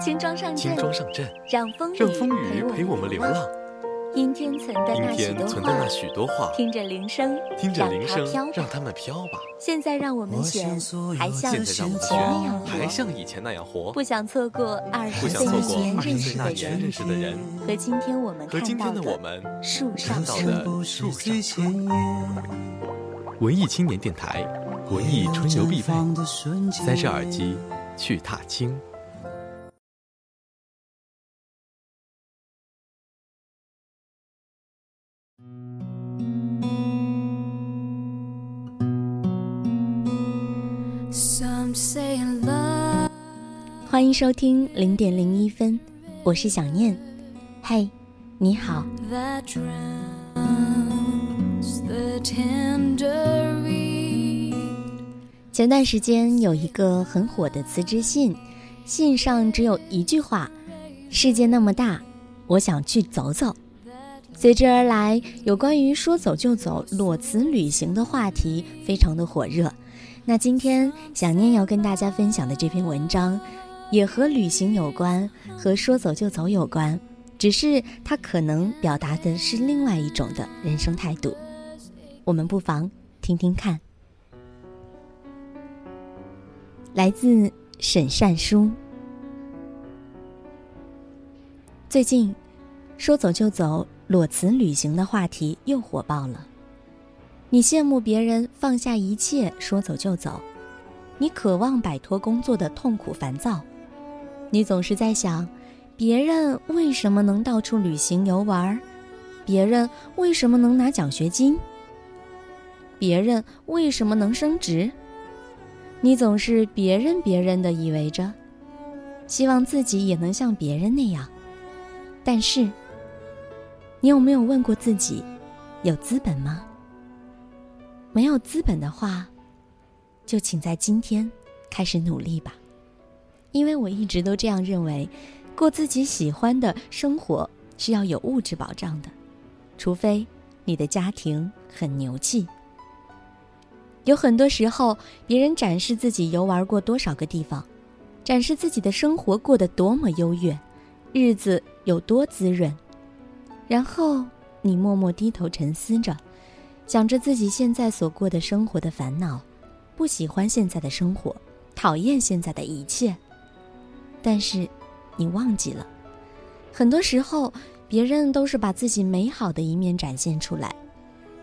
轻装上阵，轻装上阵，让风雨让风雨陪我们流浪。阴天存的那许多天存的那话，许多话，听着铃声，听着铃声让它们飘吧。现在让我们选，还像以前那样活，像以前那样活，不想错过二不十岁那年认识的人认识的人和今天我们和今看到天的我们树上。的树上。文艺青年电台，文艺春游必备。塞上耳机，去踏青。欢迎收听零点零一分，我是想念。嘿，你好。前段时间有一个很火的辞职信，信上只有一句话：“世界那么大，我想去走走。”随之而来，有关于说走就走、裸辞旅行的话题非常的火热。那今天想念要跟大家分享的这篇文章，也和旅行有关，和说走就走有关，只是它可能表达的是另外一种的人生态度。我们不妨听听看。来自沈善书。最近，说走就走、裸辞旅行的话题又火爆了。你羡慕别人放下一切说走就走，你渴望摆脱工作的痛苦烦躁，你总是在想，别人为什么能到处旅行游玩儿，别人为什么能拿奖学金，别人为什么能升职。你总是别人别人的以为着，希望自己也能像别人那样。但是，你有没有问过自己，有资本吗？没有资本的话，就请在今天开始努力吧。因为我一直都这样认为，过自己喜欢的生活是要有物质保障的，除非你的家庭很牛气。有很多时候，别人展示自己游玩过多少个地方，展示自己的生活过得多么优越，日子有多滋润，然后你默默低头沉思着，想着自己现在所过的生活的烦恼，不喜欢现在的生活，讨厌现在的一切。但是，你忘记了，很多时候别人都是把自己美好的一面展现出来，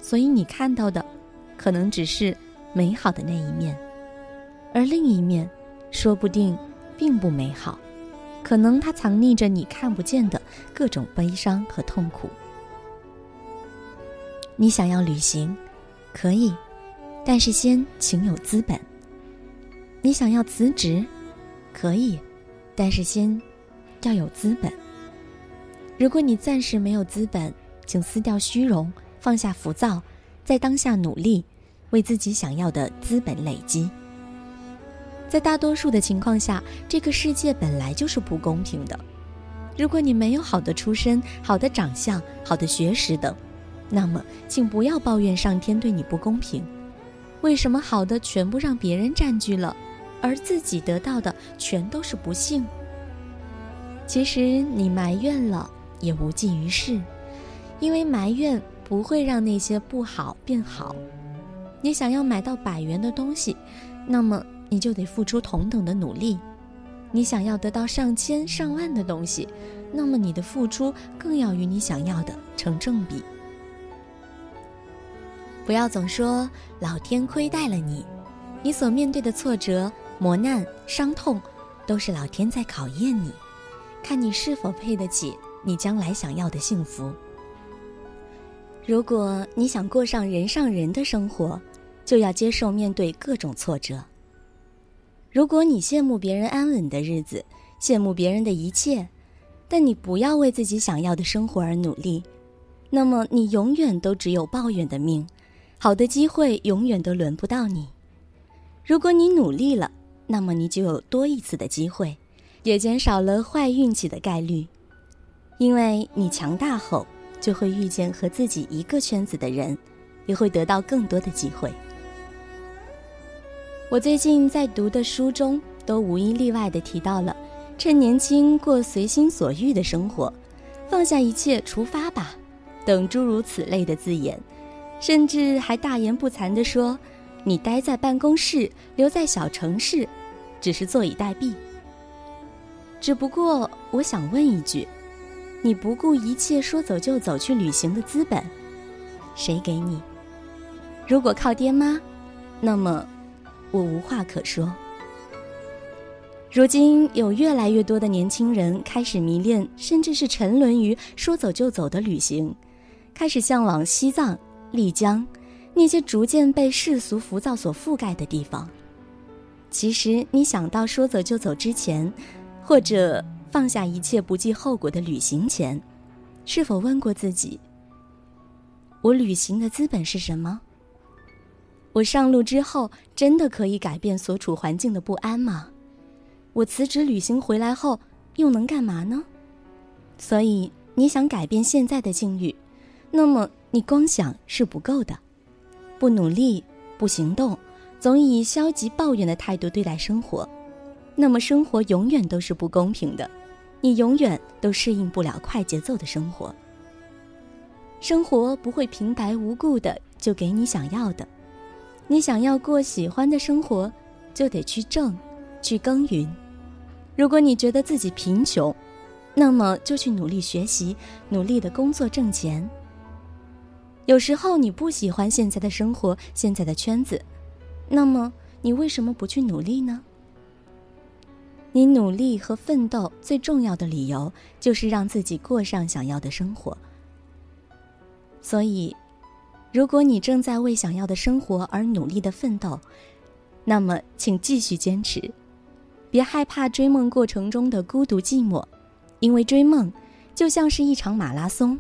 所以你看到的，可能只是。美好的那一面，而另一面，说不定并不美好，可能它藏匿着你看不见的各种悲伤和痛苦。你想要旅行，可以，但是先请有资本。你想要辞职，可以，但是先要有资本。如果你暂时没有资本，请撕掉虚荣，放下浮躁，在当下努力。为自己想要的资本累积。在大多数的情况下，这个世界本来就是不公平的。如果你没有好的出身、好的长相、好的学识等，那么请不要抱怨上天对你不公平。为什么好的全部让别人占据了，而自己得到的全都是不幸？其实你埋怨了也无济于事，因为埋怨不会让那些不好变好。你想要买到百元的东西，那么你就得付出同等的努力；你想要得到上千上万的东西，那么你的付出更要与你想要的成正比。不要总说老天亏待了你，你所面对的挫折、磨难、伤痛，都是老天在考验你，看你是否配得起你将来想要的幸福。如果你想过上人上人的生活，就要接受面对各种挫折。如果你羡慕别人安稳的日子，羡慕别人的一切，但你不要为自己想要的生活而努力，那么你永远都只有抱怨的命，好的机会永远都轮不到你。如果你努力了，那么你就有多一次的机会，也减少了坏运气的概率，因为你强大后。就会遇见和自己一个圈子的人，也会得到更多的机会。我最近在读的书中，都无一例外的提到了，趁年轻过随心所欲的生活，放下一切出发吧，等诸如此类的字眼，甚至还大言不惭地说：“你待在办公室，留在小城市，只是坐以待毙。”只不过我想问一句：你不顾一切说走就走去旅行的资本，谁给你？如果靠爹妈，那么我无话可说。如今有越来越多的年轻人开始迷恋，甚至是沉沦于说走就走的旅行，开始向往西藏、丽江那些逐渐被世俗浮躁所覆盖的地方。其实，你想到说走就走之前，或者放下一切不计后果的旅行前，是否问过自己：我旅行的资本是什么？我上路之后，真的可以改变所处环境的不安吗？我辞职旅行回来后，又能干嘛呢？所以你想改变现在的境遇，那么你光想是不够的，不努力、不行动，总以消极抱怨的态度对待生活，那么生活永远都是不公平的，你永远都适应不了快节奏的生活。生活不会平白无故的就给你想要的，你想要过喜欢的生活，就得去挣。去耕耘。如果你觉得自己贫穷，那么就去努力学习，努力的工作挣钱。有时候你不喜欢现在的生活，现在的圈子，那么你为什么不去努力呢？你努力和奋斗最重要的理由，就是让自己过上想要的生活。所以，如果你正在为想要的生活而努力的奋斗，那么请继续坚持。别害怕追梦过程中的孤独寂寞，因为追梦就像是一场马拉松，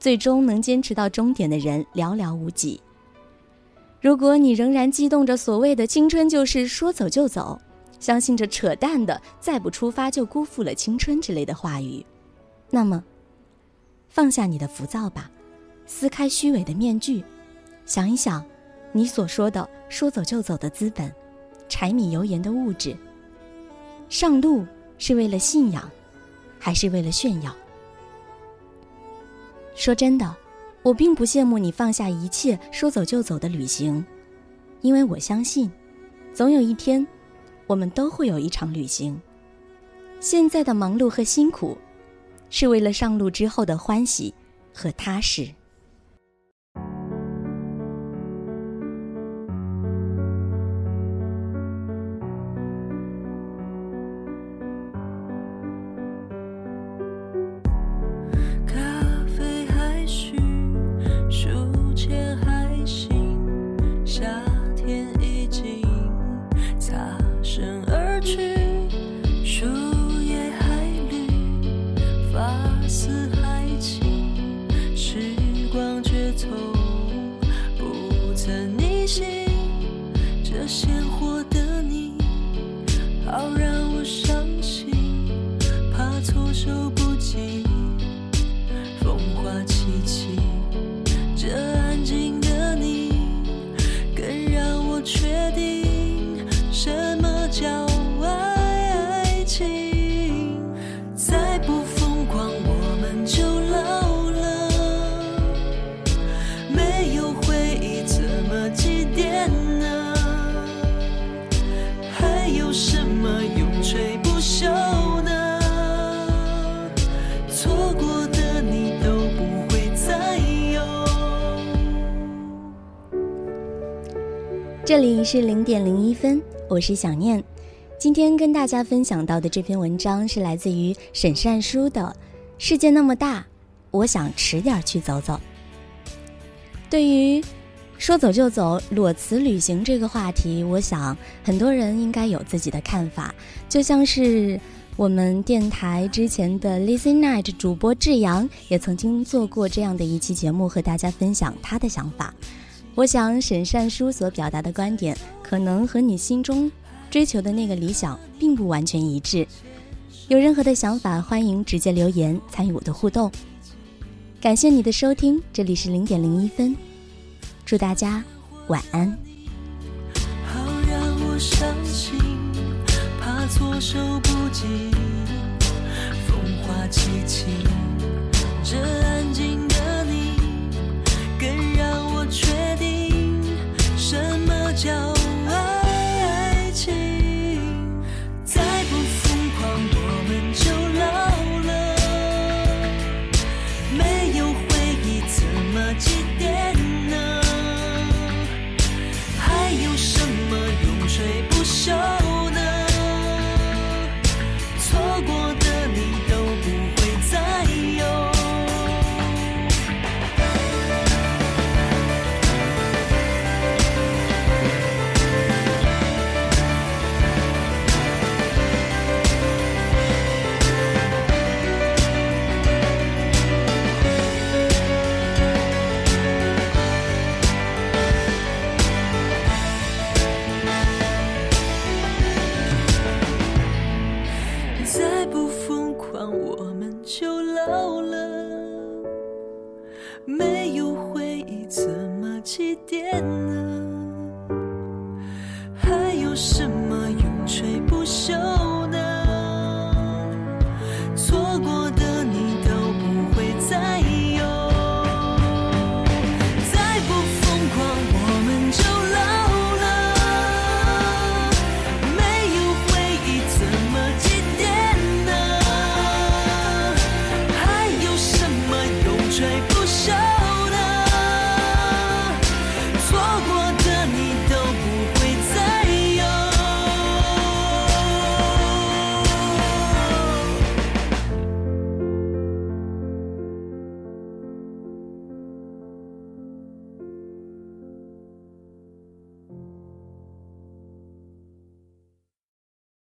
最终能坚持到终点的人寥寥无几。如果你仍然激动着所谓的青春就是说走就走，相信着扯淡的再不出发就辜负了青春之类的话语，那么放下你的浮躁吧，撕开虚伪的面具，想一想，你所说的说走就走的资本，柴米油盐的物质。上路是为了信仰，还是为了炫耀？说真的，我并不羡慕你放下一切说走就走的旅行，因为我相信，总有一天，我们都会有一场旅行。现在的忙碌和辛苦，是为了上路之后的欢喜和踏实。这里是零点零一分，我是小念。今天跟大家分享到的这篇文章是来自于沈善书的《世界那么大，我想迟点去走走》。对于说走就走、裸辞旅行这个话题，我想很多人应该有自己的看法。就像是我们电台之前的 Listen Night 主播志阳，也曾经做过这样的一期节目，和大家分享他的想法。我想沈善书所表达的观点可能和你心中追求的那个理想并不完全一致。有任何的想法欢迎直接留言参与我的互动。感谢你的收听这里是零点零一分祝大家晚安。好让我伤心怕措手不及风这安静